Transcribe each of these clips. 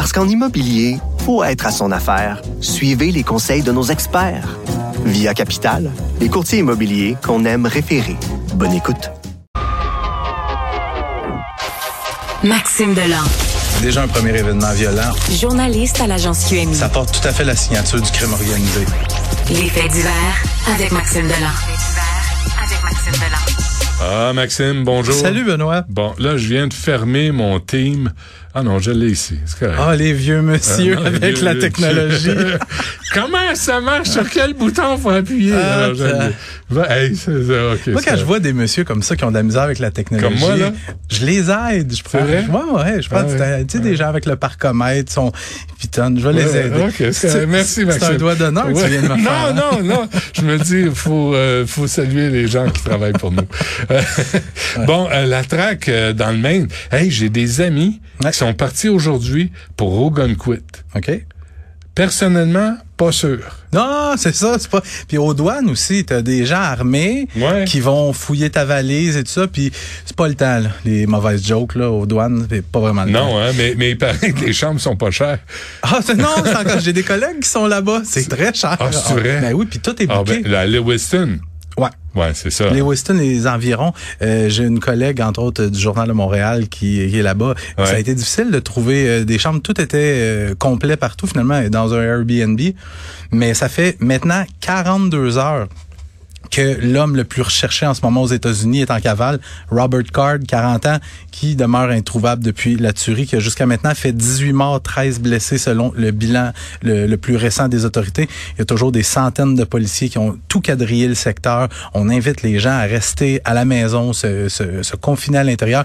Parce qu'en immobilier, faut être à son affaire. Suivez les conseils de nos experts. Via Capital, les courtiers immobiliers qu'on aime référer. Bonne écoute. Maxime Delan. Déjà un premier événement violent. Journaliste à l'agence QMI. Ça porte tout à fait la signature du crime organisé. Les faits divers avec Maxime Delan. avec Maxime Delan. Ah, Maxime, bonjour. Salut, Benoît. Bon, là, je viens de fermer mon team. Ah non, je l'ai ici. Ah, les vieux monsieur Ah non, avec vieux- la technologie. Comment ça marche? Sur quel bouton faut appuyer? Ah, Alors, hey, c'est ça, ok, Moi, ça- quand je vois des messieurs comme ça qui ont de la misère avec la technologie, Comme moi, là? je les aide. Je prends, vrai? Ouais, ouais, je prends, Ah ouais. tu sais, des gens avec le parcomètre, sont pitonnent, je vais les aider. c'est. Merci, Maxime. C'est un doigt d'honneur que tu viens de me faire. Non, non, non. Je me dis, il faut, euh, faut saluer les gens qui travaillent pour nous. Euh, Bon, euh, la traque euh, dans le Maine. Hey, j'ai des amis sont partis aujourd'hui pour Ogunquit. OK? Personnellement, pas sûr. Non, c'est ça, c'est pas. Puis aux douanes aussi, t'as des gens armés Ouais. qui vont fouiller ta valise et tout ça, puis c'est pas le temps, là. Les mauvaises jokes, là, aux douanes, c'est pas vraiment le temps. Non, hein, mais, mais il paraît que les chambres sont pas chères. Ah, c'est- non, c'est encore, j'ai des collègues qui sont là-bas. C'est très cher. Ah, c'est vrai? Ben oui, puis tout est Ah, bouqué. ben, la Lewiston. Ouais. C'est ça. Les Weston et les environs. Euh, j'ai une collègue, entre autres, du Journal de Montréal qui, qui est là-bas. Ouais. Ça a été difficile de trouver euh, des chambres. Tout était euh, complet partout, finalement, dans un Airbnb. Mais ça fait maintenant 42 heures que l'homme le plus recherché en ce moment aux États-Unis est en cavale, Robert Card, 40 ans, qui demeure introuvable depuis la tuerie, qui a jusqu'à maintenant fait 18 morts, 13 blessés selon le bilan le, le plus récent des autorités. Il y a toujours des centaines de policiers qui ont tout quadrillé le secteur. On invite les gens à rester à la maison, se, se, se confiner à l'intérieur.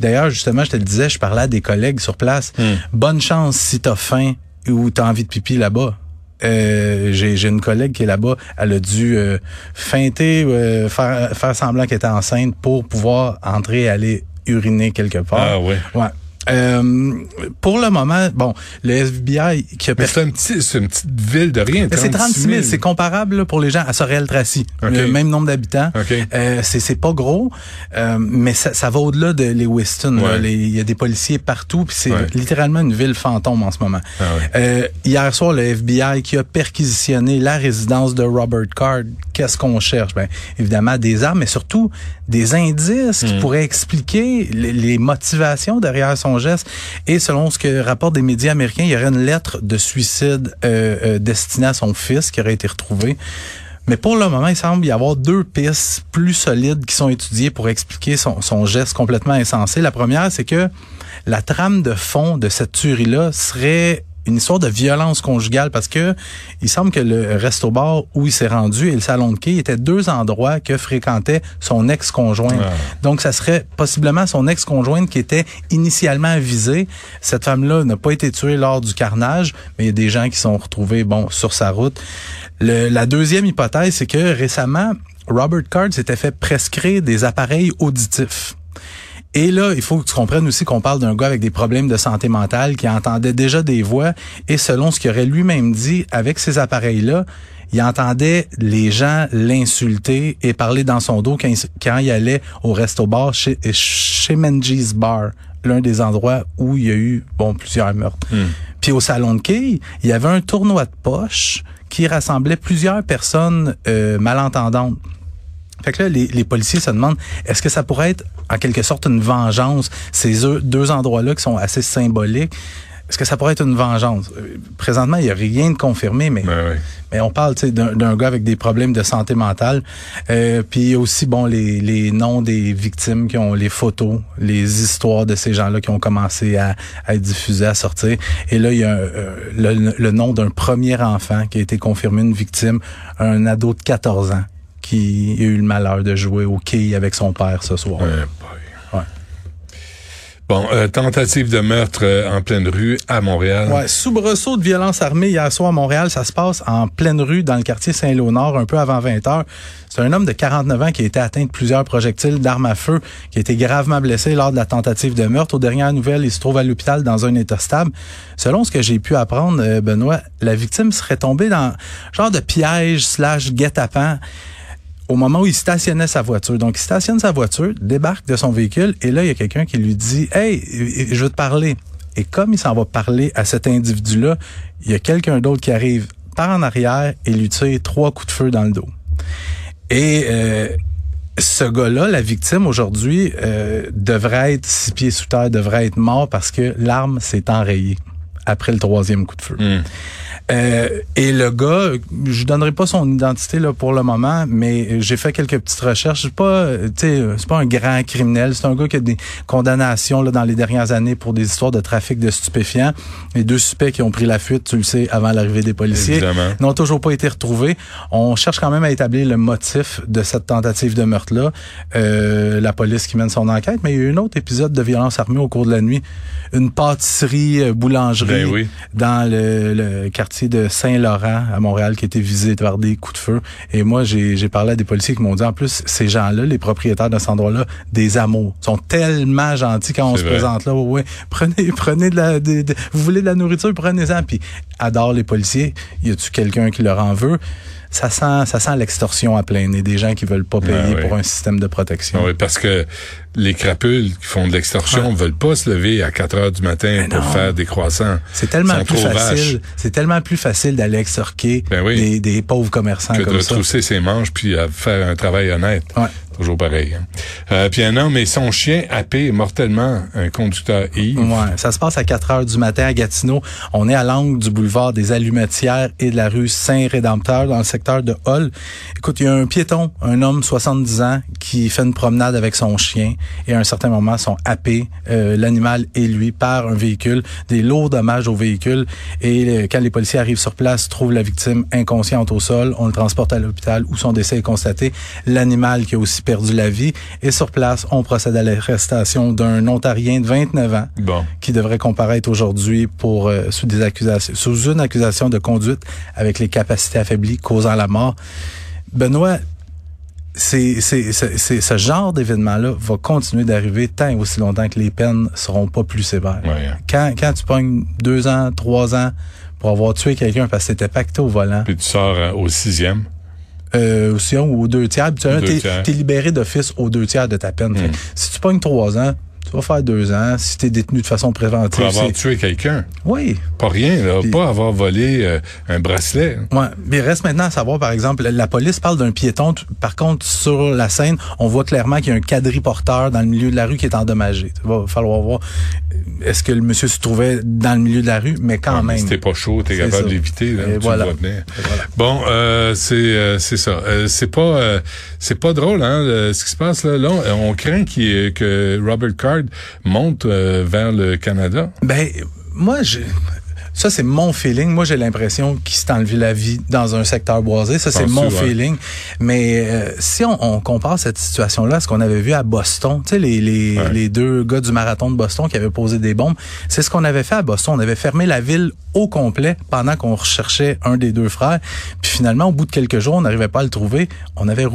D'ailleurs, justement, je te le disais, je parlais à des collègues sur place. Bonne chance si t'as faim ou t'as envie de pipi là-bas. Euh, j'ai une collègue qui est là-bas, elle a dû euh, feinter, euh, faire, faire semblant qu'elle était enceinte pour pouvoir entrer et aller uriner quelque part. Ah ouais. Ouais. Euh, pour le moment, bon, le FBI qui a c'est un petit, c'est une petite ville de rien. c'est 36 000, c'est 000. comparable là, pour les gens à Sorel-Tracy, le même nombre d'habitants. OK. Euh, c'est c'est pas gros, euh, mais ça, ça va au-delà de. Ouais. Les- Il y a des policiers partout, puis c'est Ouais. littéralement une ville fantôme en ce moment. Ah ouais. Euh, hier soir, le FBI qui a perquisitionné la résidence de Robert Card. Qu'est-ce qu'on cherche? Ben évidemment des armes, mais surtout des indices Hmm. qui pourraient expliquer les, les motivations derrière son geste. Et selon ce que rapportent des médias américains, il y aurait une lettre de suicide euh, euh, destinée à son fils qui aurait été retrouvée. Mais pour le moment, il semble y avoir deux pistes plus solides qui sont étudiées pour expliquer son, son geste complètement insensé. La première, c'est que la trame de fond de cette tuerie-là serait une histoire de violence conjugale parce que il semble que le resto-bar où il s'est rendu et le salon de quai étaient deux endroits que fréquentait son ex-conjointe. Ah. Donc, ça serait possiblement son ex-conjointe qui était initialement visée. Cette femme-là n'a pas été tuée lors du carnage, mais il y a des gens qui sont retrouvés, bon, sur sa route. Le- la deuxième hypothèse, c'est que récemment, Robert Card s'était fait prescrire des appareils auditifs. Et là, il faut que tu comprennes aussi qu'on parle d'un gars avec des problèmes de santé mentale qui entendait déjà des voix et selon ce qu'il aurait lui-même dit, avec ces appareils-là, il entendait les gens l'insulter et parler dans son dos quand il, quand il allait au resto-bar chez, chez Menji's Bar, l'un des endroits où il y a eu bon plusieurs meurtres. Puis au salon de quai, il y avait un tournoi de poche qui rassemblait plusieurs personnes euh, malentendantes. Fait que là, les, les policiers se demandent, est-ce que ça pourrait être en quelque sorte une vengeance, ces deux- endroits-là qui sont assez symboliques? Est-ce que ça pourrait être une vengeance? Euh, Présentement, il n'y a rien de confirmé, mais, ouais. mais on parle tu sais, d'un d'un gars avec des problèmes de santé mentale. Euh, puis aussi, bon, les, les noms des victimes qui ont les photos, les histoires de ces gens-là qui ont commencé à, à être diffusées, à sortir. Et là, il y a euh, le, le nom d'un premier enfant qui a été confirmé, une victime, un ado de 14 ans qui a eu le malheur de jouer au quai avec son père ce soir. Ouais. Ouais. Bon, euh, tentative de meurtre euh, en pleine rue à Montréal. Ouais, soubresaut de violence armée hier soir à Montréal, ça se passe en pleine rue dans le quartier Saint-Léonard, un peu avant 20 heures. C'est un homme de 49 ans qui a été atteint de plusieurs projectiles d'armes à feu, qui a été gravement blessé lors de la tentative de meurtre. Aux dernières nouvelles, il se trouve à l'hôpital dans un état stable. Selon ce que j'ai pu apprendre, euh, Benoît, la victime serait tombée dans genre de piège slash guet-apens au moment où il stationnait sa voiture. Donc, il stationne sa voiture, débarque de son véhicule, et là, il y a quelqu'un qui lui dit, Hey, je veux te parler. Et comme il s'en va parler à cet individu-là, il y a quelqu'un d'autre qui arrive par en arrière et lui tire trois coups de feu dans le dos. Et euh, ce gars-là, la victime aujourd'hui, euh, devrait être six pieds sous terre, devrait être mort parce que l'arme s'est enrayée après le troisième coup de feu. Hmm. Euh, et le gars, je donnerai pas son identité là pour le moment, mais j'ai fait quelques petites recherches. C'est pas, tu sais, c'est pas un grand criminel. C'est un gars qui a des condamnations là dans les dernières années pour des histoires de trafic de stupéfiants. Les deux suspects qui ont pris la fuite, tu le sais, avant l'arrivée des policiers, n'ont toujours pas été retrouvés. On cherche quand même à établir le motif de cette tentative de meurtre là. Euh, la police qui mène son enquête, mais il y a eu un autre épisode de violence armée au cours de la nuit. Une pâtisserie, euh, boulangerie Ben oui. dans le, le quartier de Saint-Laurent à Montréal qui a été visé par des coups de feu. Et moi, j'ai parlé à des policiers qui m'ont dit, en plus, ces gens-là, les propriétaires de cet endroit-là, des amours, sont tellement gentils quand on se vrai. présente là. Ouais, ouais. prenez, prenez de la, de- de- vous voulez de la nourriture, prenez-en. Puis adore les policiers. Y a-tu quelqu'un qui leur en veut? Ça sent, ça sent l'extorsion à plein nez. Des gens qui veulent pas payer Ah oui. pour un système de protection. Ah oui, parce que les crapules qui font de l'extorsion veulent pas se lever à 4 heures du matin Mais pour non. faire des croissants. C'est tellement plus facile. C'est tellement plus facile d'aller extorquer Ben oui. des, des pauvres commerçants que de ça. retrousser ses manches puis à faire un travail honnête. Ouais. Toujours pareil. hein. Euh, puis un homme et son chien happé mortellement un conducteur Yves. Ouais, ça se passe à 4 heures du matin à Gatineau. On est à l'angle du boulevard des Allumetières et de la rue Saint-Rédempteur dans le secteur de Hall. Écoute, il y a un piéton, un homme 70 ans qui fait une promenade avec son chien et à un certain moment sont happés, euh, l'animal et lui, par un véhicule, des lourds dommages au véhicule et euh, quand les policiers arrivent sur place, trouvent la victime inconsciente au sol, on le transporte à l'hôpital où son décès est constaté. L'animal qui a aussi perdu la vie et sur place, on procède à l'arrestation d'un Ontarien de 29 ans Bon. qui devrait comparaître aujourd'hui pour euh, sous des accusations sous une accusation de conduite avec les capacités affaiblies causant la mort. Benoît, c'est, c'est, c'est, c'est- ce genre d'événement-là va continuer d'arriver tant et aussi longtemps que les peines seront pas plus sévères. Ouais. Quand, quand tu pognes deux ans, trois ans pour avoir tué quelqu'un parce que t'étais pacté au volant, Puis tu sors euh, au sixième. Euh, ou aux deux tiers, habituellement, tiers. t'es libéré d'office aux deux tiers de ta peine. Fait que si tu pognes trois ans, tu vas faire deux ans. Si t'es détenu de façon préventive, Pour avoir tué quelqu'un. oui, Pas rien, là. Pas avoir volé euh, un bracelet. Ouais, mais il reste maintenant à savoir, par exemple, la- police parle d'un piéton. Par contre, sur la scène, on voit clairement qu'il y a un quadriporteur dans le milieu de la rue qui est endommagé. Il va falloir voir euh, est-ce que le monsieur se trouvait dans le milieu de la rue, mais quand même. Si t'es pas chaud, t'es capable d'éviter. tu voilà. voilà. Bon, euh, c'est euh, c'est ça. C'est pas c'est pas drôle hein ce qui se passe là. Là, on, on craint que Robert Card monte euh, vers le Canada? Ben, moi, je... Ça, c'est mon feeling. Moi, j'ai l'impression qu'il s'est enlevé la vie dans un secteur boisé. Ça, c'est mon ouais? feeling. Mais euh, si on, on compare cette situation-là à ce qu'on avait vu à Boston, tu sais, les, les, Ouais. les deux gars du marathon de Boston qui avaient posé des bombes, c'est ce qu'on avait fait à Boston. On avait fermé la ville au complet pendant qu'on recherchait un des deux frères. Puis finalement, au bout de quelques jours, on n'arrivait pas à le trouver. On avait